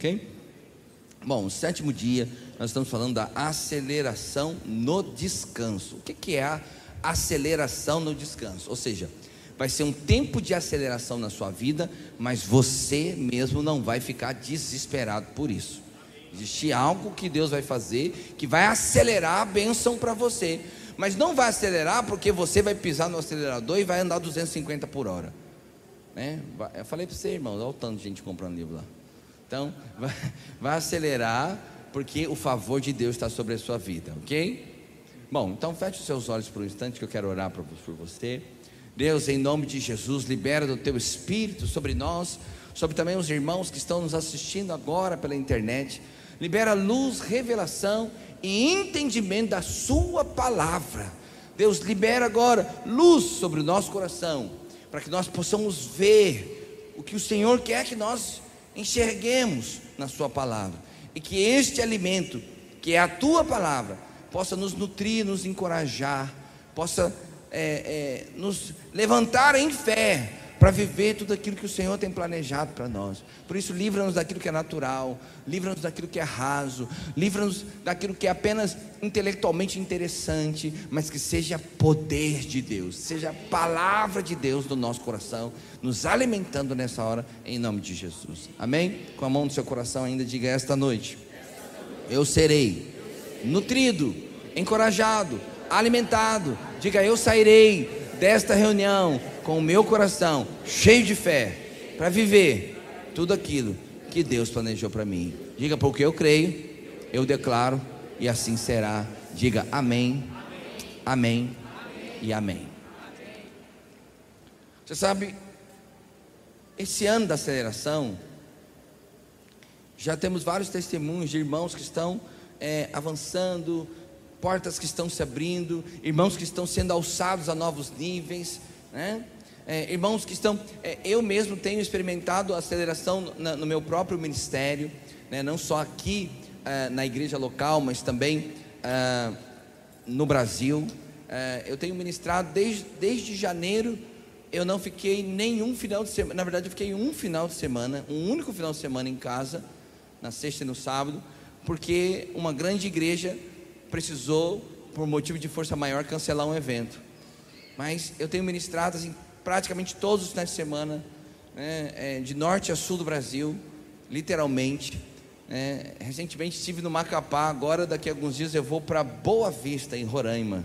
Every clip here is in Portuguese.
ok? Bom, o sétimo dia, nós estamos falando da aceleração no descanso. O que, é a aceleração no descanso? Ou seja, vai ser um tempo de aceleração na sua vida, mas você mesmo não vai ficar desesperado por isso. Existe algo que Deus vai fazer que vai acelerar a bênção para você, mas não vai acelerar porque você vai pisar no acelerador e vai andar 250 por hora. Né? Eu falei para você, irmão, olha o tanto de gente comprando livro lá. Então, vai, acelerar porque o favor de Deus está sobre a sua vida, ok? Bom, então feche os seus olhos por um instante que eu quero orar por você. Deus, em nome de Jesus, libera do teu espírito sobre nós, sobre também os irmãos que estão nos assistindo agora pela internet. Libera luz, revelação e entendimento da Sua palavra. Deus, libera agora luz sobre o nosso coração, para que nós possamos ver o que o Senhor quer que nós enxerguemos na Sua palavra, e que este alimento, que é a Tua palavra, possa nos nutrir, nos encorajar, possa é, é, nos levantar em fé para viver tudo aquilo que o Senhor tem planejado para nós. Por isso, livra-nos daquilo que é natural, livra-nos daquilo que é raso, livra-nos daquilo que é apenas intelectualmente interessante, mas que seja poder de Deus, seja a palavra de Deus no nosso coração, nos alimentando nessa hora, em nome de Jesus. Amém? Com a mão no seu coração ainda, diga esta noite: Eu serei nutrido, encorajado, alimentado. Diga, eu sairei desta reunião com o meu coração cheio de fé para viver tudo aquilo que Deus planejou para mim. Diga, porque eu creio, eu declaro e assim será. Diga amém, amém, amém e amém. Você sabe, esse ano da aceleração, já temos vários testemunhos de irmãos que estão é, avançando, portas que estão se abrindo, irmãos que estão sendo alçados a novos níveis, né? É, irmãos que estão, é, eu mesmo tenho experimentado aceleração na, no meu próprio ministério, né? não só aqui é, na igreja local, mas também é, no Brasil. É, eu tenho ministrado desde, desde janeiro, eu não fiquei nenhum final de semana, na verdade, eu fiquei um final de semana, um único final de semana em casa, na sexta e no sábado, porque uma grande igreja precisou, por motivo de força maior, cancelar um evento. Mas eu tenho ministrado assim, praticamente todos os finais de semana, né, é, de norte a sul do Brasil, literalmente. É, recentemente estive no Macapá, agora daqui a alguns dias eu vou para Boa Vista, em Roraima.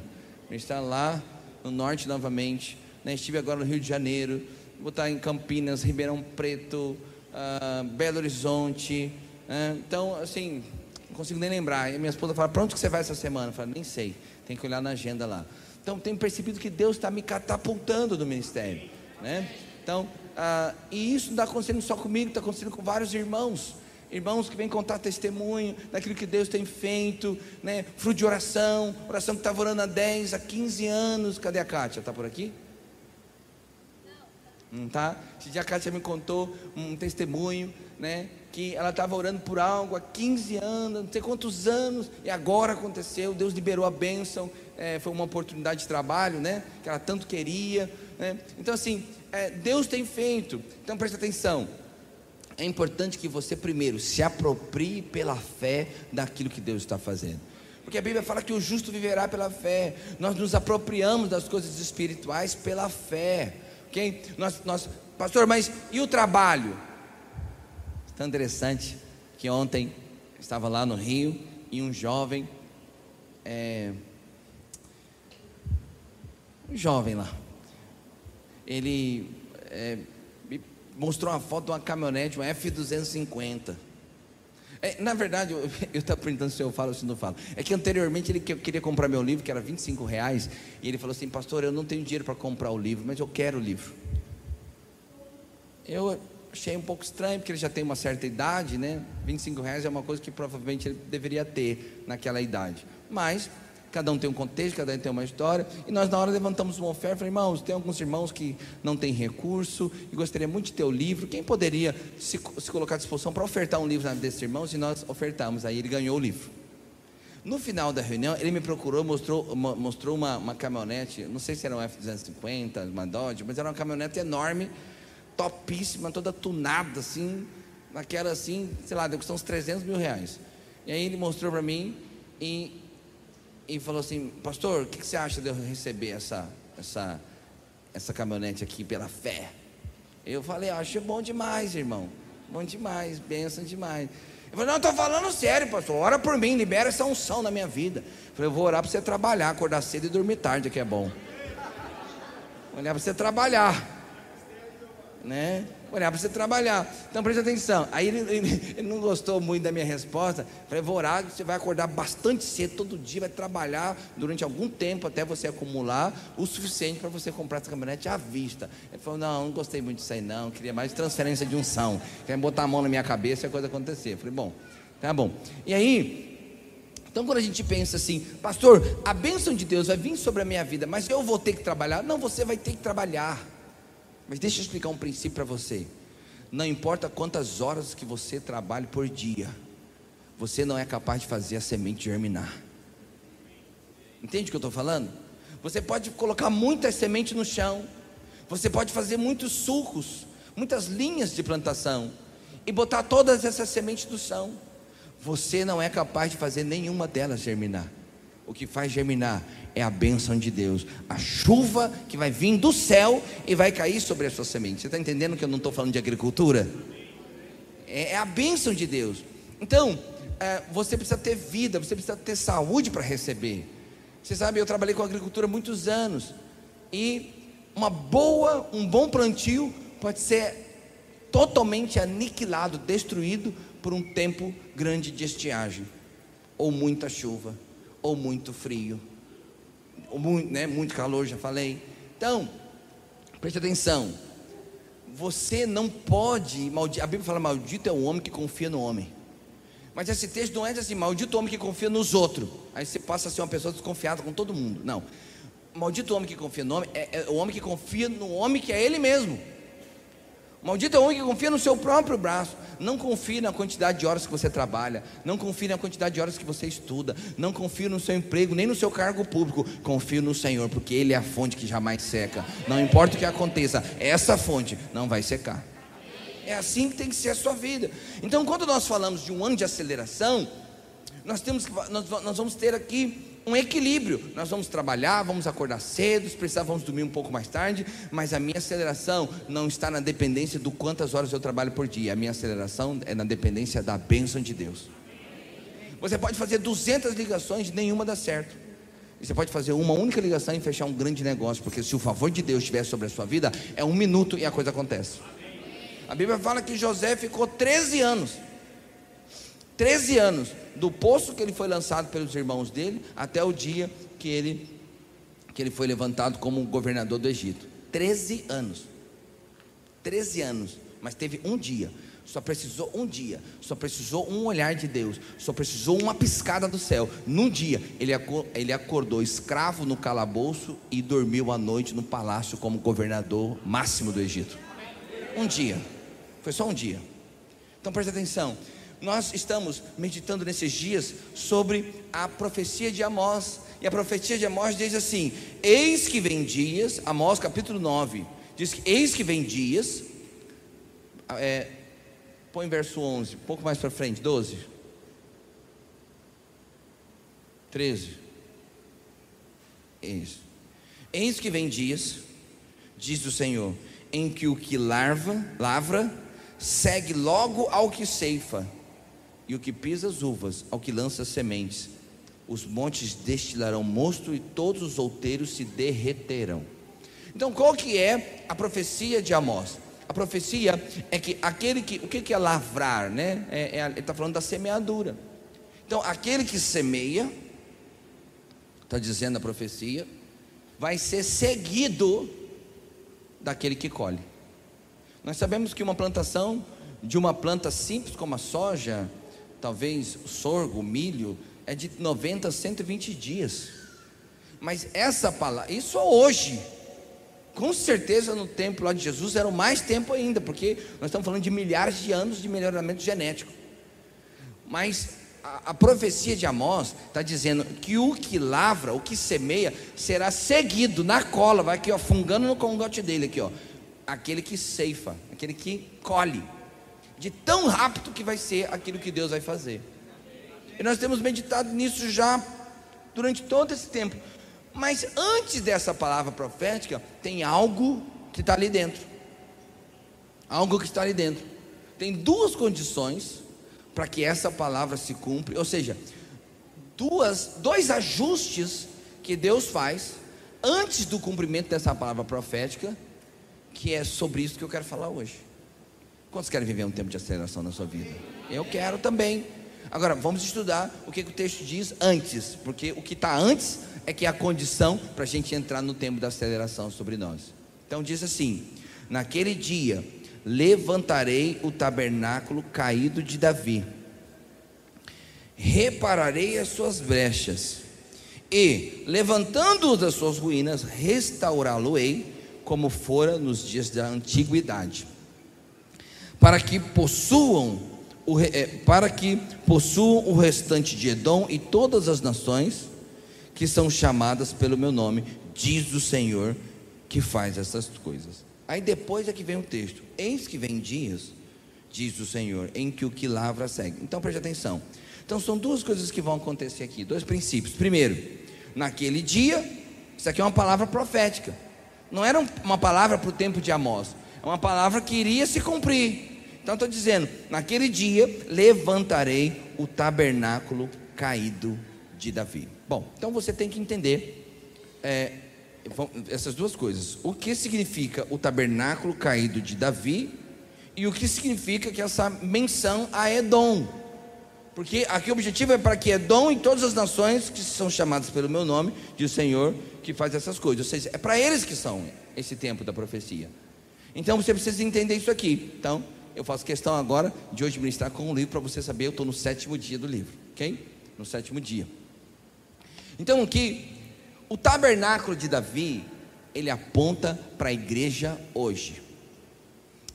Ministrar lá no norte novamente. Né, estive agora no Rio de Janeiro, vou estar em Campinas, Ribeirão Preto, uh, Belo Horizonte. Né, então, assim, não consigo nem lembrar. E minha esposa fala: Para onde que você vai essa semana? Eu falo: Nem sei, tem que olhar na agenda lá. Então, tenho percebido que Deus está me catapultando do ministério. Né? Então, ah, e isso não está acontecendo só comigo, está acontecendo com vários irmãos. Irmãos que vêm contar testemunho daquilo que Deus tem feito, né? fruto de oração, oração que estava orando há 10, há 15 anos. Cadê a Kátia? Está por aqui? Não está? Esse dia a Kátia me contou um testemunho, né? que ela estava orando por algo há 15 anos, não sei quantos anos, e agora aconteceu, Deus liberou a bênção, é, foi uma oportunidade de trabalho, né? Que ela tanto queria. Né? Então, assim, é, Deus tem feito. Então, presta atenção. É importante que você primeiro se aproprie pela fé daquilo que Deus está fazendo. Porque a Bíblia fala que o justo viverá pela fé. Nós nos apropriamos das coisas espirituais pela fé. Ok? Nós, nós, pastor, mas e o trabalho? Tão interessante que ontem estava lá no Rio e um jovem, é, um jovem lá, ele é, me mostrou uma foto de uma caminhonete, uma F250. É, na verdade, eu estava perguntando se eu falo ou se não falo. É que anteriormente ele queria comprar meu livro, que era 25 reais, e ele falou assim, pastor, eu não tenho dinheiro para comprar o livro, mas eu quero o livro. Eu achei um pouco estranho, porque ele já tem uma certa idade, né? 25 reais é uma coisa que provavelmente ele deveria ter naquela idade. Mas, cada um tem um contexto, cada um tem uma história. E nós, na hora, levantamos uma oferta. Falei, irmãos, tem alguns irmãos que não têm recurso e gostaria muito de ter o livro. Quem poderia se, se colocar à disposição para ofertar um livro desses irmãos? E nós ofertamos. Aí ele ganhou o livro. No final da reunião, ele me procurou, mostrou, mostrou uma, uma caminhonete, não sei se era um F-250, uma Dodge, mas era uma caminhonete enorme topíssima, toda tunada assim, naquela assim, sei lá, custar uns 300 mil reais. E aí ele mostrou para mim e, e falou assim: Pastor, o que, que você acha de eu receber essa, essa, essa caminhonete aqui pela fé? Eu falei: Acho bom demais, irmão. Bom demais, benção demais. Eu falei: Não, estou falando sério, pastor. Ora por mim, libera essa unção na minha vida. Eu falei: Eu vou orar para você trabalhar, acordar cedo e dormir tarde, que é bom. Olhar para você trabalhar, né? Olhar para você trabalhar. Então preste atenção. Aí ele, ele, ele, não gostou muito da minha resposta. Falei, vou orar, você vai acordar bastante cedo todo dia, vai trabalhar durante algum tempo até você acumular o suficiente para você comprar essa caminhonete à vista. Ele falou, não, não gostei muito disso aí não, queria mais transferência de unção. Queria botar a mão na minha cabeça e a coisa acontecer. falei, bom, tá bom. E aí, então, quando a gente pensa assim, pastor, a bênção de Deus vai vir sobre a minha vida, mas eu vou ter que trabalhar? Não, você vai ter que trabalhar. Mas deixa eu explicar um princípio para você. Não importa quantas horas que você trabalhe por dia, você não é capaz de fazer a semente germinar. Entende o que eu estou falando? Você pode colocar muitas sementes no chão, você pode fazer muitos sulcos, muitas linhas de plantação e botar todas essas sementes no chão. Você não é capaz de fazer nenhuma delas germinar. O que faz germinar é a bênção de Deus, a chuva que vai vir do céu e vai cair sobre a sua semente. Você está entendendo que eu não estou falando de agricultura? É, é a bênção de Deus. Então, é, você precisa ter vida, você precisa ter saúde para receber. Você sabe, eu trabalhei com agricultura muitos anos e uma boa, um bom plantio pode ser totalmente aniquilado, destruído por um tempo grande de estiagem, ou muita chuva, ou muito frio muito, né, muito calor, já falei. Então, preste atenção. Você não pode, a Bíblia fala: maldito é o homem que confia no homem. Mas esse texto não é assim: maldito o homem que confia nos outros. Aí você passa a ser uma pessoa desconfiada com todo mundo. Não. Maldito o homem que confia no homem é, é o homem que confia no homem que é ele mesmo. Maldito é o homem que confia no seu próprio braço. Não confie na quantidade de horas que você trabalha. Não confie na quantidade de horas que você estuda. Não confie no seu emprego, nem no seu cargo público. Confie no Senhor, porque Ele é a fonte que jamais seca. Não importa o que aconteça, essa fonte não vai secar. É assim que tem que ser a sua vida. Então, quando nós falamos de um ano de aceleração, nós temos nós, nós vamos ter aqui um equilíbrio. Nós vamos trabalhar, vamos acordar cedo, se precisar, vamos dormir um pouco mais tarde, mas a minha aceleração não está na dependência do quantas horas eu trabalho por dia. A minha aceleração é na dependência da bênção de Deus. Você pode fazer 200 ligações, nenhuma dá certo. E você pode fazer uma única ligação e fechar um grande negócio, porque se o favor de Deus estiver sobre a sua vida, é um minuto e a coisa acontece. A Bíblia fala que José ficou 13 anos 13 anos, do poço que ele foi lançado pelos irmãos dele, até o dia que ele, que ele foi levantado como governador do Egito. 13 anos. 13 anos. Mas teve um dia. Só precisou um dia. Só precisou um olhar de Deus. Só precisou uma piscada do céu. Num dia, ele, ele acordou escravo no calabouço e dormiu à noite no palácio como governador máximo do Egito. Um dia. Foi só um dia. Então preste atenção nós estamos meditando nesses dias sobre a profecia de Amós. E a profecia de Amós diz assim: Eis que vem dias, Amós capítulo 9, diz que eis que vem dias, é, põe verso 11, um pouco mais para frente, 12, 13. Isso. Eis que vem dias, diz o Senhor, em que o que larva, lavra, segue logo ao que ceifa e o que pisa as uvas, ao que lança as sementes. Os montes destilarão mosto e todos os outeiros se derreterão. Então, qual que é a profecia de Amós? A profecia é que aquele que, o que, que é lavrar, né? É, é, ele está falando da semeadura. Então, aquele que semeia, está dizendo a profecia, vai ser seguido daquele que colhe. Nós sabemos que uma plantação de uma planta simples como a soja, talvez sorgo, milho, é de 90 a 120 dias. Mas essa palavra, isso hoje, com certeza no tempo lá de Jesus era o mais tempo ainda, porque nós estamos falando de milhares de anos de melhoramento genético. Mas a, a profecia de Amós está dizendo que o que lavra, o que semeia, será seguido na cola, vai aqui ó, fungando no congote dele aqui ó, aquele que ceifa, aquele que colhe. De tão rápido que vai ser aquilo que Deus vai fazer. E nós temos meditado nisso já durante todo esse tempo. Mas antes dessa palavra profética, tem algo que está ali dentro. Algo que está ali dentro. Tem duas condições para que essa palavra se cumpra, ou seja, duas, dois ajustes que Deus faz antes do cumprimento dessa palavra profética, que é sobre isso que eu quero falar hoje. Quantos querem viver um tempo de aceleração na sua vida? Eu quero também. Agora, vamos estudar o que, que o texto diz antes, porque o que está antes é que é a condição para a gente entrar no tempo da aceleração sobre nós. Então diz assim: naquele dia levantarei o tabernáculo caído de Davi, repararei as suas brechas, e, levantando-o das suas ruínas, restaurá-lo-ei como fora nos dias da antiguidade, para que possuam o, é, para que possuam o restante de Edom e todas as nações que são chamadas pelo meu nome, diz o Senhor que faz essas coisas. Aí depois é que vem o texto: Eis que vem dias, diz o Senhor, em que o que lavra segue. Então preste atenção. Então são duas coisas que vão acontecer aqui, dois princípios. Primeiro, naquele dia, isso aqui é uma palavra profética. Não era uma palavra para o tempo de Amós, uma palavra que iria se cumprir. Então estou dizendo, naquele dia levantarei o tabernáculo caído de Davi. Bom, então você tem que entender é, essas duas coisas. O que significa o tabernáculo caído de Davi e o que significa que essa menção a Edom. Porque aqui o objetivo é para que Edom e todas as nações que são chamadas pelo meu nome, diz o Senhor, que faz essas coisas. Ou seja, é para eles que são esse tempo da profecia. Então você precisa entender isso aqui. Então, eu faço questão agora de hoje ministrar com um livro para você saber, eu estou no sétimo dia do livro, ok? No sétimo dia. Então aqui o tabernáculo de Davi, ele aponta para a igreja hoje.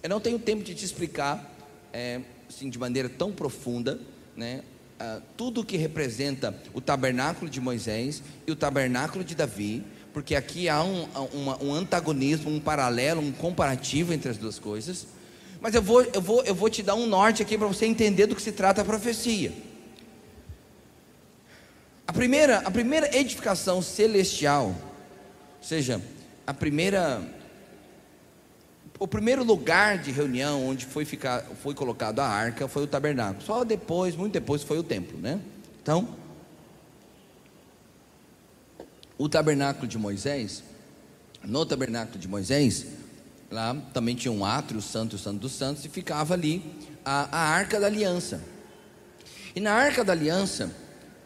Eu não tenho tempo de te explicar, é, assim, de maneira tão profunda, né, uh, tudo que representa o tabernáculo de Moisés e o tabernáculo de Davi, porque aqui há um, um, um antagonismo, um paralelo, um comparativo entre as duas coisas. Mas eu vou, eu vou, eu vou te dar um norte aqui para você entender do que se trata a profecia. A primeira, a primeira edificação celestial, ou seja, a primeira o primeiro lugar de reunião onde foi, ficar, foi colocado a arca foi o tabernáculo. Só depois, muito depois, foi o templo, né? Então, o tabernáculo de Moisés, no tabernáculo de Moisés, lá também tinha um átrio, santo, o santo dos santos, e ficava ali a, a arca da aliança. E na arca da aliança,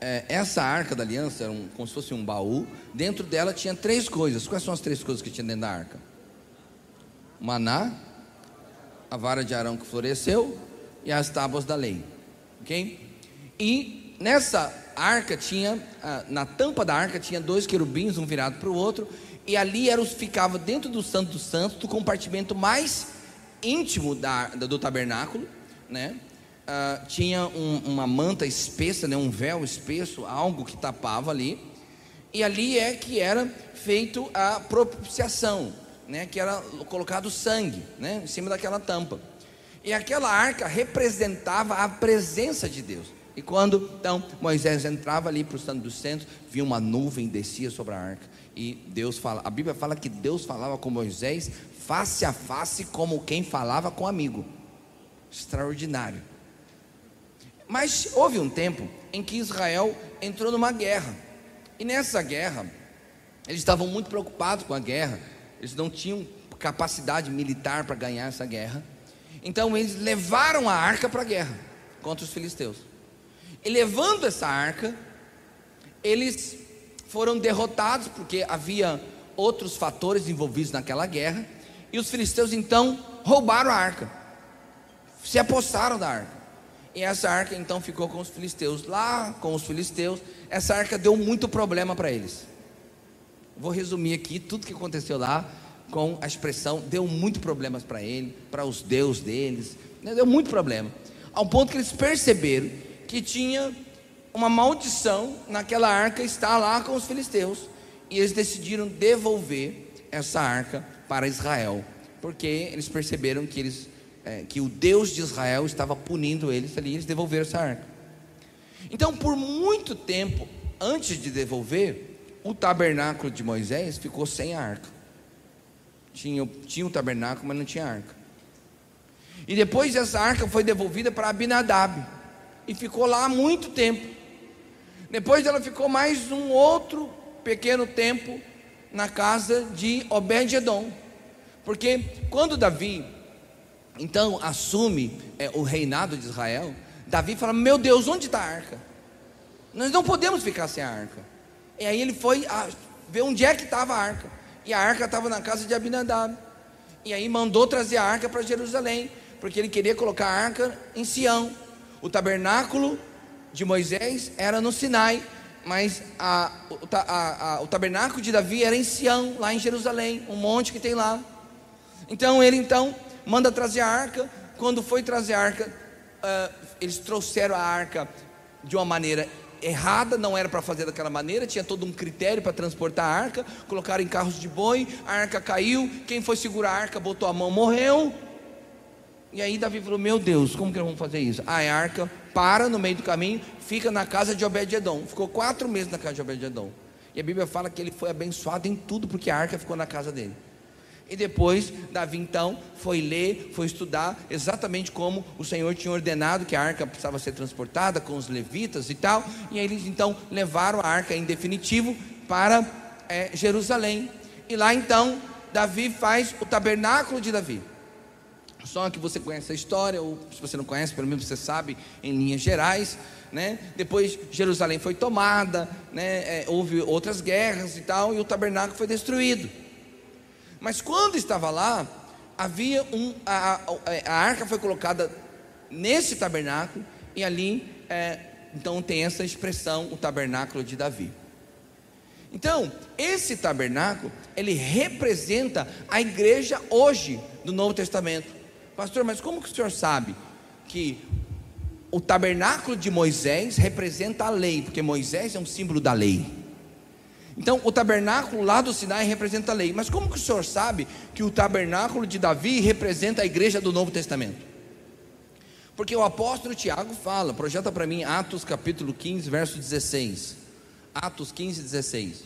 é, essa arca da aliança era um, como se fosse um baú. Dentro dela tinha três coisas. Quais são as três coisas que tinha dentro da arca? Maná, a vara de Arão que floresceu e as tábuas da lei. Ok? E nessa arca tinha, na tampa da arca tinha dois querubins, um virado para o outro, e ali era, ficava dentro do Santo dos Santos, do compartimento mais íntimo da, do tabernáculo, né? uh, tinha um, uma manta espessa, né, um véu espesso, algo que tapava ali, e ali é que era feito a propiciação, né, que era colocado sangue né, em cima daquela tampa. E aquela arca representava a presença de Deus. E quando então Moisés entrava ali para o Santo dos Centros, via uma nuvem descia sobre a arca. E Deus fala, a Bíblia fala que Deus falava com Moisés face a face, como quem falava com amigo. Extraordinário. Mas houve um tempo em que Israel entrou numa guerra. E nessa guerra, eles estavam muito preocupados com a guerra. Eles não tinham capacidade militar para ganhar essa guerra. Então eles levaram a arca para a guerra contra os filisteus. Levando essa arca, eles foram derrotados porque havia outros fatores envolvidos naquela guerra. E os filisteus então roubaram a arca, se apossaram da arca. E essa arca então ficou com os filisteus. Lá com os filisteus, essa arca deu muito problema para eles. Vou resumir aqui tudo que aconteceu lá com a expressão deu muito problemas para ele, para os deuses deles, né? deu muito problema. Ao ponto que eles perceberam que tinha uma maldição naquela arca estar lá com os filisteus. E eles decidiram devolver essa arca para Israel, porque eles perceberam que eles é, que o Deus de Israel estava punindo eles ali, eles devolveram essa arca. Então, por muito tempo, antes de devolver, o tabernáculo de Moisés ficou sem a arca. Tinha, tinha o tabernáculo, mas não tinha arca. E depois essa arca foi devolvida para Abinadab. E ficou lá muito tempo. Depois ela ficou mais um outro pequeno tempo na casa de Obed-Edom. Porque quando Davi então assume é, o reinado de Israel, Davi fala: Meu Deus, onde está a arca? Nós não podemos ficar sem a arca. E aí ele foi a, ver onde é que estava a arca. E a arca estava na casa de Abinadab. E aí mandou trazer a arca para Jerusalém, porque ele queria colocar a arca em Sião. O tabernáculo de Moisés era no Sinai, mas a, o, a, a, o tabernáculo de Davi era em Sião, lá em Jerusalém, um monte que tem lá. Então ele então manda trazer a arca. Quando foi trazer a arca, uh, eles trouxeram a arca de uma maneira errada, não era para fazer daquela maneira, tinha todo um critério para transportar a arca, colocaram em carros de boi, a arca caiu, quem foi segurar a arca botou a mão, morreu. E aí Davi falou: Meu Deus, como que nós vamos fazer isso? A arca para no meio do caminho, fica na casa de Obed-Edom. Ficou quatro meses na casa de Obed-Edom. E a Bíblia fala que ele foi abençoado em tudo, porque a arca ficou na casa dele. E depois, Davi então foi ler, foi estudar exatamente como o Senhor tinha ordenado que a arca precisava ser transportada com os levitas e tal. E aí eles então levaram a arca em definitivo para é, Jerusalém. E lá então, Davi faz o tabernáculo de Davi. Só que você conhece a história, ou se você não conhece, pelo menos você sabe em linhas gerais. Né? Depois Jerusalém foi tomada, né? É, houve outras guerras e tal, e o tabernáculo foi destruído. Mas quando estava lá, havia um. A, a, a arca foi colocada nesse tabernáculo, e ali, é, então, tem essa expressão, o tabernáculo de Davi. Então, esse tabernáculo, ele representa a igreja hoje do Novo Testamento. Pastor, mas como que o senhor sabe que o tabernáculo de Moisés representa a lei? Porque Moisés é um símbolo da lei. Então, o tabernáculo lá do Sinai representa a lei. Mas como que o senhor sabe que o tabernáculo de Davi representa a igreja do Novo Testamento? Porque o apóstolo Tiago fala, projeta para mim Atos capítulo 15, verso 16. Atos 15, 16.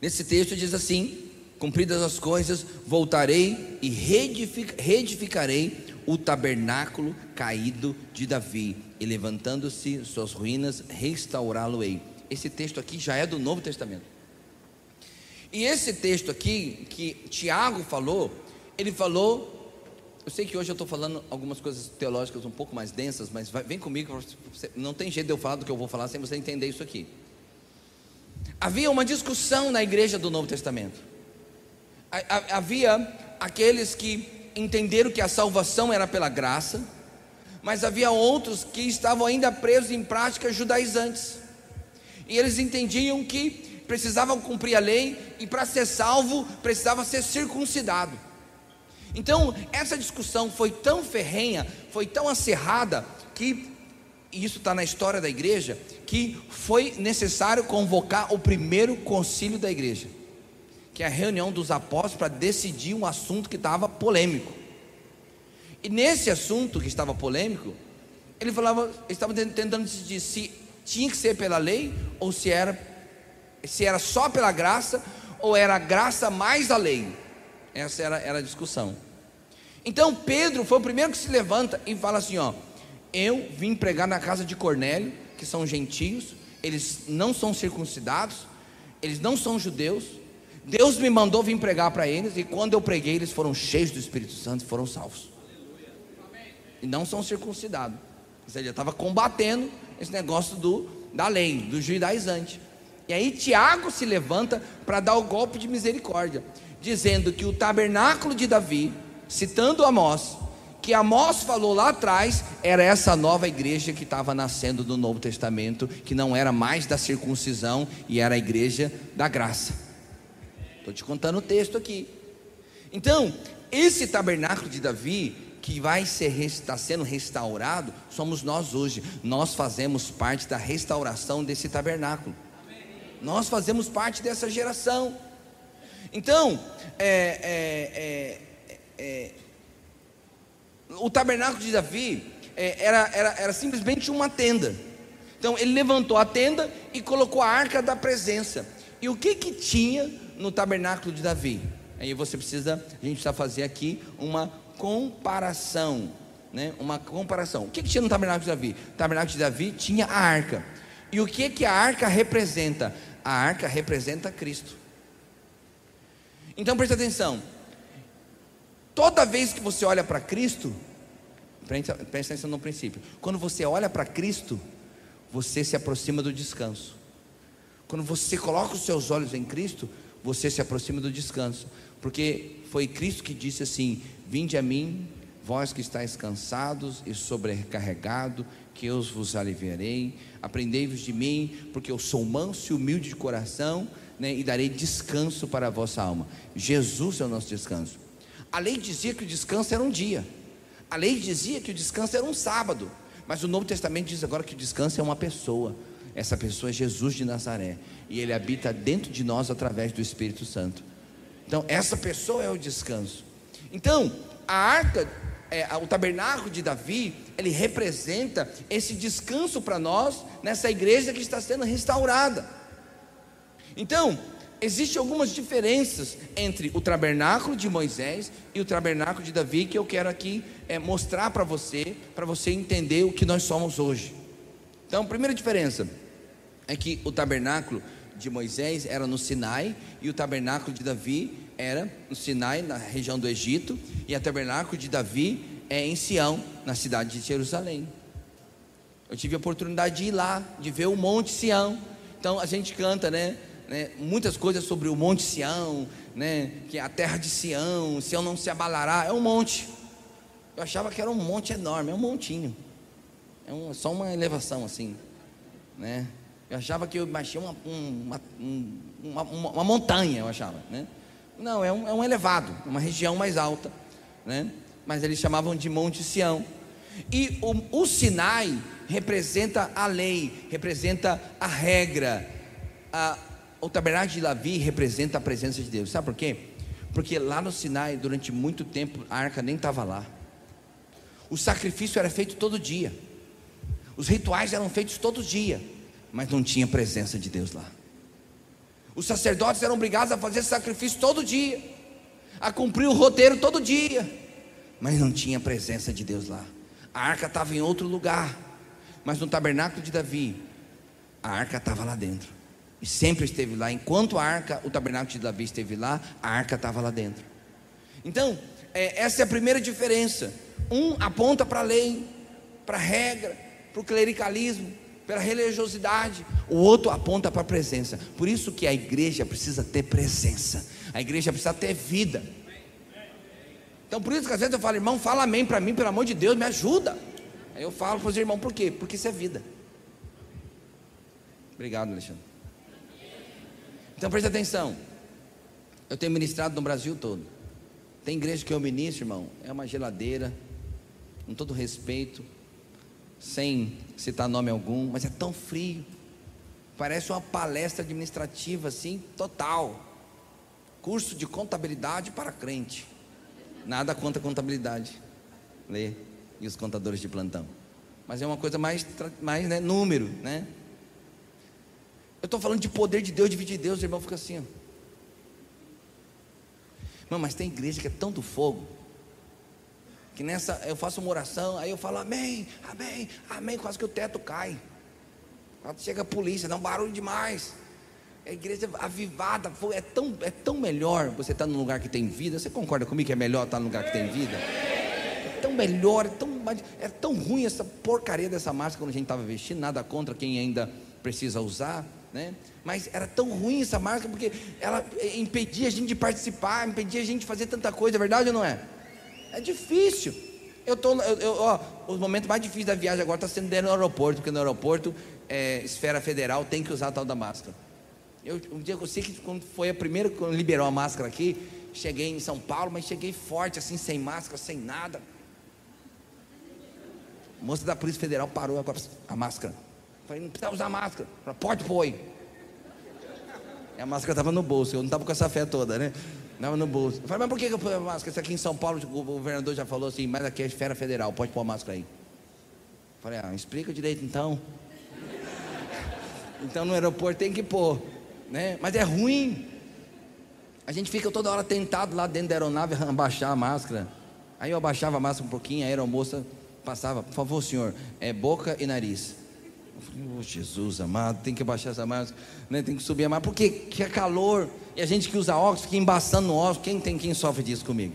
Nesse texto diz assim: Cumpridas as coisas, voltarei e reedificarei o tabernáculo caído de Davi e levantando-se suas ruínas, restaurá-lo-ei. Esse texto aqui já é do Novo Testamento. E esse texto aqui, que Tiago falou, ele falou. Eu sei que hoje eu estou falando algumas coisas teológicas um pouco mais densas, mas vai, vem comigo, não tem jeito de eu falar do que eu vou falar sem você entender isso aqui. Havia uma discussão na igreja do Novo Testamento. Havia aqueles que entenderam que a salvação era pela graça, mas havia outros que estavam ainda presos em práticas judaizantes. E eles entendiam que precisavam cumprir a lei e para ser salvo precisava ser circuncidado. Então, essa discussão foi tão ferrenha, foi tão acirrada, que, e isso está na história da igreja, que foi necessário convocar o primeiro concílio da igreja, que é a reunião dos apóstolos para decidir um assunto que estava polêmico. E nesse assunto que estava polêmico, ele falava, ele estava tentando decidir se tinha que ser pela lei ou se era se era só pela graça ou era a graça mais a lei. Essa era, era a discussão. Então Pedro foi o primeiro que se levanta e fala assim: ó, eu vim pregar na casa de Cornélio, que são gentios, eles não são circuncidados, eles não são judeus. Deus me mandou vir pregar para eles, e quando eu preguei, eles foram cheios do Espírito Santo e foram salvos e não são circuncidados. Ou seja, estava combatendo esse negócio do, da lei, do judaizante. E aí Tiago se levanta para dar o golpe de misericórdia, dizendo que o tabernáculo de Davi, citando Amós, que Amós falou lá atrás, era essa nova igreja que estava nascendo do Novo Testamento, que não era mais da circuncisão e era a igreja da graça. Estou te contando o texto aqui. Então, esse tabernáculo de Davi que vai ser está sendo restaurado somos nós hoje. Nós fazemos parte da restauração desse tabernáculo. Nós fazemos parte dessa geração. Então, é, é, é, é, o tabernáculo de Davi é, era, era, era simplesmente uma tenda. Então ele levantou a tenda e colocou a arca da presença. E o que que tinha no tabernáculo de Davi? Aí você precisa, a gente precisa fazer aqui uma comparação, né? Uma comparação. O que que tinha no tabernáculo de Davi? O tabernáculo de Davi tinha a arca. E o que que a arca representa? A arca representa Cristo. Então presta atenção. Toda vez que você olha para Cristo, presta atenção no princípio. Quando você olha para Cristo, você se aproxima do descanso. Quando você coloca os seus olhos em Cristo, você se aproxima do descanso. Porque foi Cristo que disse assim: Vinde a mim, vós que estáis cansados e sobrecarregados, que eu vos aliviarei. Aprendei-vos de mim, porque eu sou manso e humilde de coração, né, e darei descanso para a vossa alma. Jesus é o nosso descanso. A lei dizia que o descanso era um dia. A lei dizia que o descanso era um sábado. Mas o Novo Testamento diz agora que o descanso é uma pessoa. Essa pessoa é Jesus de Nazaré. E ele habita dentro de nós através do Espírito Santo. Então, essa pessoa é o descanso. Então, a arca, é, o tabernáculo de Davi, ele representa esse descanso para nós nessa igreja que está sendo restaurada. Então, existem algumas diferenças entre o tabernáculo de Moisés e o tabernáculo de Davi que eu quero aqui é, mostrar para você, para você entender o que nós somos hoje. Então, a primeira diferença é que o tabernáculo de Moisés era no Sinai e o tabernáculo de Davi era no Sinai, na região do Egito, e o tabernáculo de Davi é em Sião, na cidade de Jerusalém. Eu tive a oportunidade de ir lá, de ver o Monte Sião. Então a gente canta, né? né, muitas coisas sobre o Monte Sião, né, que é a terra de Sião, Sião não se abalará, é um monte. Eu achava que era um monte enorme, é um montinho, é um, só uma elevação assim, né? Eu achava que eu baixei uma, uma, uma, uma, montanha, eu achava, né? Não, é um, é um elevado, uma região mais alta, né? Mas eles chamavam de Monte Sião. E o, o Sinai representa a lei, representa a regra, a, o tabernáculo de Davi representa a presença de Deus. Sabe por quê? Porque lá no Sinai, durante muito tempo, a arca nem estava lá. O sacrifício era feito todo dia. Os rituais eram feitos todo dia, mas não tinha presença de Deus lá. Os sacerdotes eram obrigados a fazer sacrifício todo dia, a cumprir o roteiro todo dia, mas não tinha presença de Deus lá. A arca estava em outro lugar, mas no tabernáculo de Davi, a arca estava lá dentro. E sempre esteve lá. Enquanto a arca, o tabernáculo de Davi esteve lá, a arca estava lá dentro. Então, é, essa é a primeira diferença. Um aponta para a lei, para a regra, para o clericalismo, para a religiosidade. O outro aponta para a presença. Por isso que a igreja precisa ter presença. A igreja precisa ter vida. Então, por isso que às vezes eu falo, irmão, fala amém para mim, pelo amor de Deus, me ajuda. Aí eu falo para os irmãos, por quê? Porque isso é vida. Obrigado, Alexandre. Então preste atenção. Eu tenho ministrado no Brasil todo. Tem igreja que eu ministro, irmão, é uma geladeira, com todo respeito, sem citar nome algum, mas é tão frio. Parece uma palestra administrativa assim, total. Curso de contabilidade para crente. Nada contra contabilidade. Lê. E os contadores de plantão. Mas é uma coisa mais, mais né, número, né? Eu estou falando de poder de Deus, de vida de Deus, o irmão fica assim. Ó. Irmão, mas tem igreja que é tão do fogo. Que nessa eu faço uma oração, aí eu falo amém, amém, amém, quase que o teto cai. Quando chega a polícia, dá um barulho demais. A igreja avivada, é tão, é tão melhor você estar tá num lugar que tem vida. Você concorda comigo que é melhor estar num lugar que tem vida? É tão melhor, é tão, é tão ruim essa porcaria dessa máscara quando a gente estava vestindo, nada contra quem ainda precisa usar né? Mas era tão ruim essa marca porque ela impedia a gente de participar, impedia a gente de fazer tanta coisa, é verdade ou não é? É difícil. Eu tô, eu, eu, ó, o momento mais difícil da viagem agora está sendo dentro do aeroporto, porque no aeroporto, é, esfera federal, tem que usar a tal da máscara. Eu, um dia eu sei que quando foi a primeira quando liberou a máscara aqui, cheguei em São Paulo, mas cheguei forte, assim, sem máscara, sem nada. A moça da Polícia Federal parou agora a máscara. Falei, não precisa usar máscara. Falei, pode pôr. E a máscara estava no bolso, eu não estava com essa fé toda, né? Dava no bolso. Eu falei, mas por que eu ponho a máscara? Isso aqui em São Paulo, o governador já falou assim, mas aqui é esfera federal, pode pôr a máscara aí. Eu falei, ah, explica direito então. Então no aeroporto tem que pôr, né? Mas é ruim. A gente fica toda hora tentado lá dentro da aeronave abaixar a máscara. Aí eu abaixava a máscara um pouquinho, a aeromoça passava, por favor, senhor, é boca e nariz. Eu falei, oh, Jesus amado, tem que abaixar essa máscara, né? tem que subir a máscara, porque que é calor. E a gente que usa óculos fica embaçando o óculos. Quem tem quem sofre disso comigo?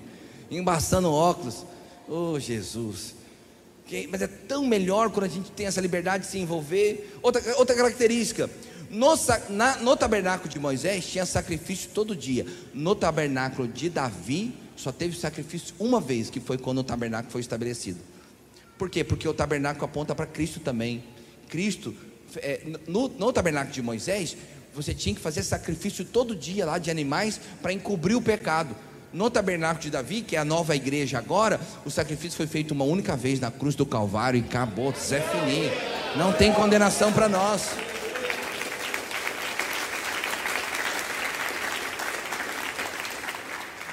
Embaçando o óculos. Oh Jesus. Mas é tão melhor quando a gente tem essa liberdade de se envolver. Outra, outra característica. No, na, no tabernáculo de Moisés tinha sacrifício todo dia. No tabernáculo de Davi só teve sacrifício uma vez, que foi quando o tabernáculo foi estabelecido. Por quê? Porque o tabernáculo aponta para Cristo também. Cristo, é, no, no tabernáculo de Moisés, você tinha que fazer sacrifício todo dia lá de animais para encobrir o pecado. No tabernáculo de Davi, que é a nova igreja agora, o sacrifício foi feito uma única vez na cruz do Calvário e acabou, Zé Fini. Não tem condenação para nós.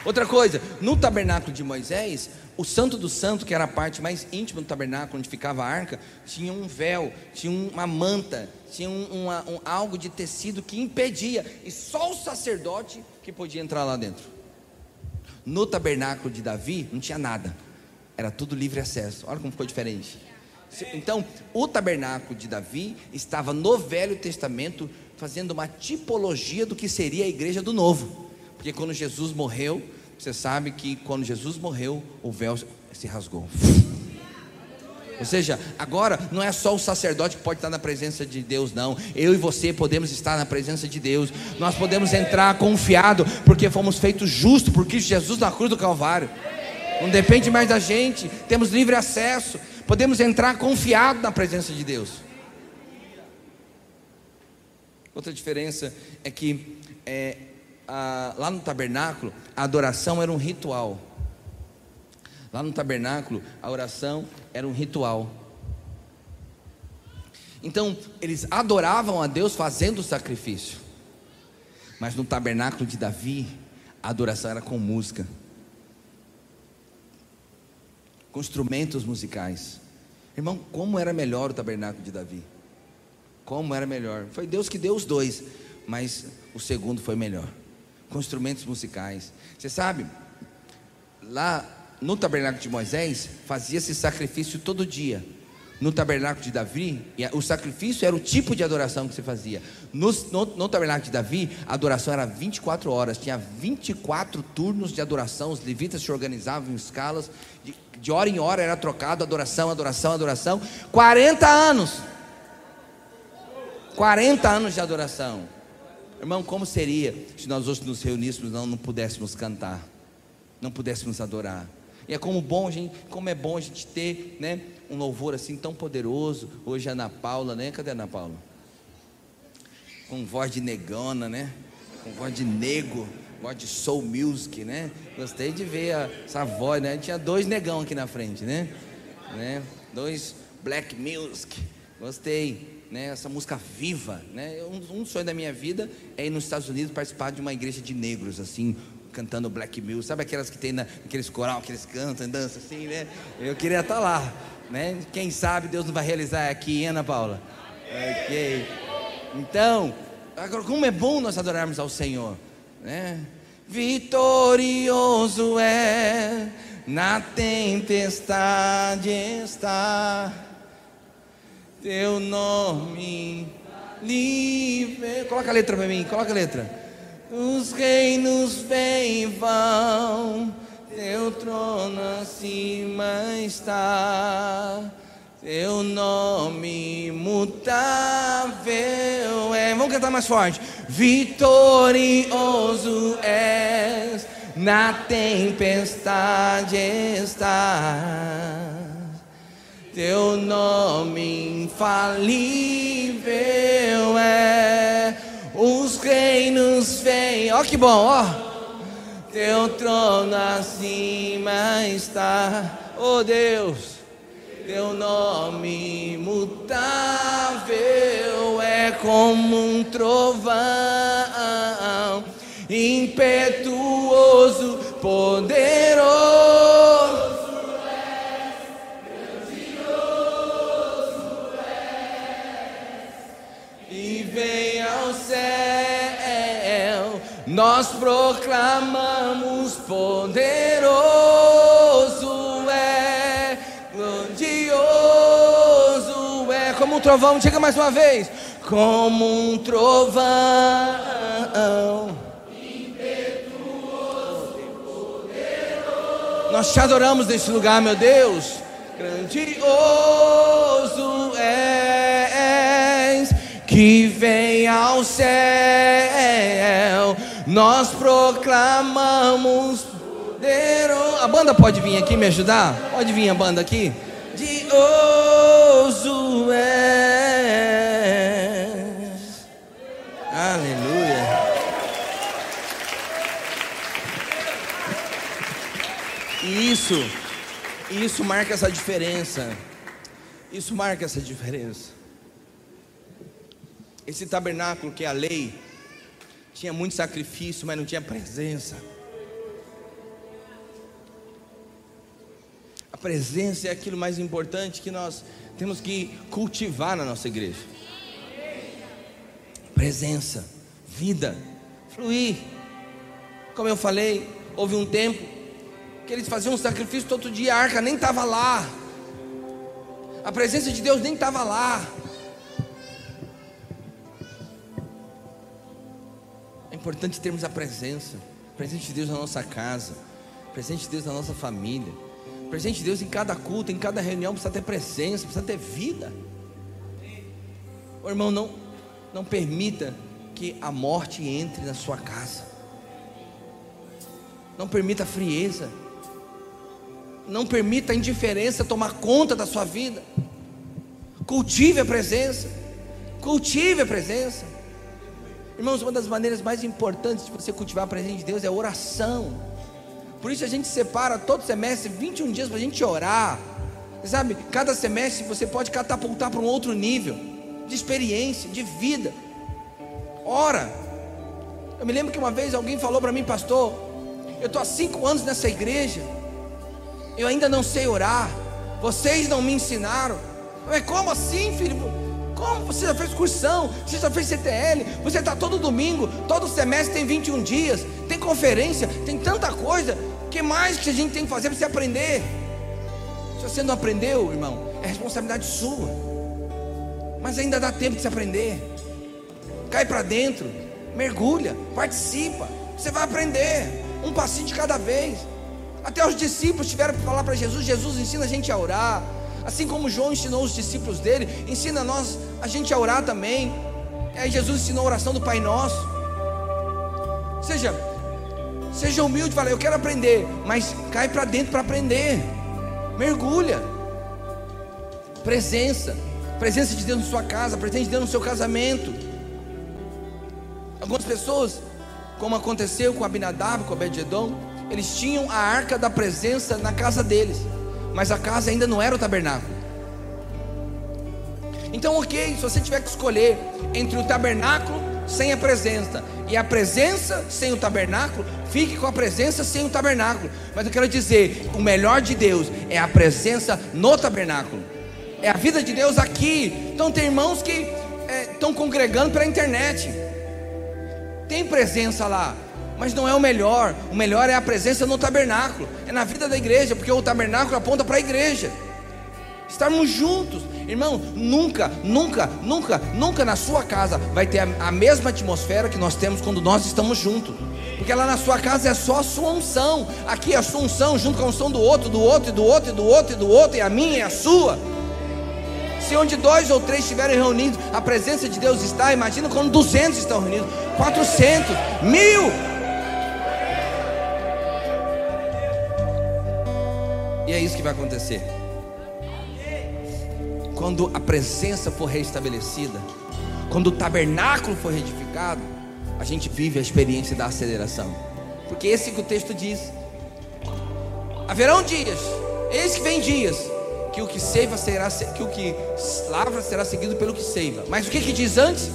Outra coisa, no tabernáculo de Moisés, o Santo do Santo, que era a parte mais íntima do tabernáculo, onde ficava a arca, tinha um véu, tinha uma manta, tinha um, uma, um, algo de tecido que impedia, e só o sacerdote que podia entrar lá dentro. No tabernáculo de Davi não tinha nada, era tudo livre acesso. Olha como ficou diferente. Então, o tabernáculo de Davi estava no Velho Testamento, fazendo uma tipologia do que seria a igreja do Novo. Porque quando Jesus morreu, você sabe que quando Jesus morreu, o véu se rasgou. Ou seja, agora não é só o sacerdote que pode estar na presença de Deus, não. Eu e você podemos estar na presença de Deus. Nós podemos entrar confiado, porque fomos feitos justos por Cristo Jesus na cruz do Calvário. Não depende mais da gente. Temos livre acesso. Podemos entrar confiado na presença de Deus. Outra diferença é que é, a, lá no tabernáculo, a adoração era um ritual. Lá no tabernáculo, a oração era um ritual. Então, eles adoravam a Deus fazendo o sacrifício. Mas no tabernáculo de Davi, a adoração era com música, com instrumentos musicais. Irmão, como era melhor o tabernáculo de Davi? Como era melhor? Foi Deus que deu os dois, mas o segundo foi melhor com instrumentos musicais. Você sabe, lá no tabernáculo de Moisés, fazia-se sacrifício todo dia. No tabernáculo de Davi, o sacrifício era o tipo de adoração que se fazia. No, no, no, tabernáculo de Davi, a adoração era 24 horas, tinha 24 turnos de adoração. Os levitas se organizavam em escalas, de, de hora em hora era trocado adoração, adoração, adoração. 40 anos. 40 anos de adoração. Irmão, como seria se nós hoje nos reuníssemos não, não pudéssemos cantar, não pudéssemos adorar? E é como bom, gente, como é bom a gente ter, né, um louvor assim tão poderoso. Hoje a Ana Paula, né? Cadê a Ana Paula? Com voz de negona, né? Com voz de nego, voz de soul music, né? Gostei de ver a, essa voz, né? Tinha dois negão aqui na frente, né? né? Dois black music. Gostei né, essa música viva. Né? Um, um, sonho da minha vida é ir nos Estados Unidos participar de uma igreja de negros, assim, cantando black music. Sabe aquelas que tem na, coral que eles cantam, dançam assim, né? Eu queria estar lá. Né? Quem sabe Deus não vai realizar aqui, Ana Paula? Ok. Então, agora como é bom nós adorarmos ao Senhor, né? Vitorioso é na tempestade está teu nome livre. Coloca a letra para mim, coloca a letra. Os reinos vêm e vão, teu trono acima está. Teu nome imutável é. Vamos cantar mais forte. Vitorioso és, na tempestade está teu nome infalível é. Os reinos vêm, ó que bom, ó. Teu trono acima está, oh Deus. Teu nome imutável é como um trovão impetuoso poderoso. Nós proclamamos poderoso é, grandioso é, como um trovão, chega mais uma vez, como um trovão. Nós te adoramos nesse lugar, meu Deus. Grandioso és, que vem ao céu. Nós proclamamos poderoso. A banda pode vir aqui me ajudar? Pode vir a banda aqui? Grandioso és. Aleluia. E isso, isso marca essa diferença. Isso marca essa diferença. Esse tabernáculo que é a lei, tinha muito sacrifício, mas não tinha presença. A presença é aquilo mais importante que nós temos que cultivar na nossa igreja. Presença, vida, fluir. Como eu falei, houve um tempo que eles faziam um sacrifício todo dia, a arca nem estava lá, a presença de Deus nem estava lá. Importante termos a presença, a presença de Deus na nossa casa, a presença de Deus na nossa família, a presença de Deus em cada culto, em cada reunião, precisa ter presença, precisa ter vida. O irmão, não, não permita que a morte entre na sua casa. Não permita a frieza. Não permita a indiferença tomar conta da sua vida. Cultive a presença. Cultive a presença. Irmãos, uma das maneiras mais importantes de você cultivar a presença de Deus é oração. Por isso a gente separa todo semestre 21 dias para a gente orar. Sabe, cada semestre você pode catapultar para um outro nível de experiência, de vida. Ora. Eu me lembro que uma vez alguém falou para mim, pastor, eu estou há cinco anos nessa igreja eu ainda não sei orar, vocês não me ensinaram. Mas como assim, filho? Como? Você já fez cursão, você já fez CTL, você está todo domingo, todo semestre tem 21 dias, tem conferência, tem tanta coisa. O que mais que a gente tem que fazer para você aprender? Se você não aprendeu, irmão, é responsabilidade sua. Mas ainda dá tempo de se aprender. Cai para dentro, mergulha, participa. Você vai aprender, um passinho de cada vez. Até os discípulos tiveram que falar para Jesus: Jesus ensina a gente a orar. Assim como João ensinou os discípulos dele, ensina nós a gente a orar também. Aí Jesus ensinou a oração do Pai Nosso. Seja, seja humilde, fala, eu quero aprender, mas cai para dentro para aprender. Mergulha. Presença. Presença de Deus na sua casa, presença de Deus no seu casamento. Algumas pessoas, como aconteceu com Abinadab, com Abed-Edom, eles tinham a arca da presença na casa deles, mas a casa ainda não era o tabernáculo. Então, ok, se você tiver que escolher entre o tabernáculo sem a presença e a presença sem o tabernáculo, fique com a presença sem o tabernáculo. Mas eu quero dizer: o melhor de Deus é a presença no tabernáculo, é a vida de Deus aqui. Então, tem irmãos que estão é, congregando pela internet, tem presença lá, mas não é o melhor. O melhor é a presença no tabernáculo, é na vida da igreja, porque o tabernáculo aponta para a igreja. Estarmos juntos, irmão. Nunca, nunca, nunca, nunca na sua casa vai ter a, a mesma atmosfera que nós temos quando nós estamos juntos. Porque lá na sua casa é só a sua unção. Aqui é a sua unção junto com a unção do outro, do outro, e do outro, e do outro, e do outro, e a minha e a sua. Se onde dois ou três estiverem reunidos, a presença de Deus está. Imagina quando 200 estão reunidos, 400, mil. E é isso que vai acontecer. Quando a presença for restabelecida, quando o tabernáculo for reedificado, a gente vive a experiência da aceleração. Porque esse que o texto diz. Haverão dias, eis que vem dias, que o que seiva será que o que lavra será seguido pelo que seiva. Mas o que que diz antes?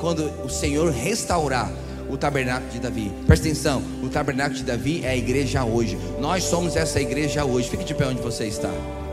Quando o Senhor restaurar, o tabernáculo de Davi. Presta atenção, o tabernáculo de Davi é a igreja hoje. Nós somos essa igreja hoje. Fique de pé onde você está.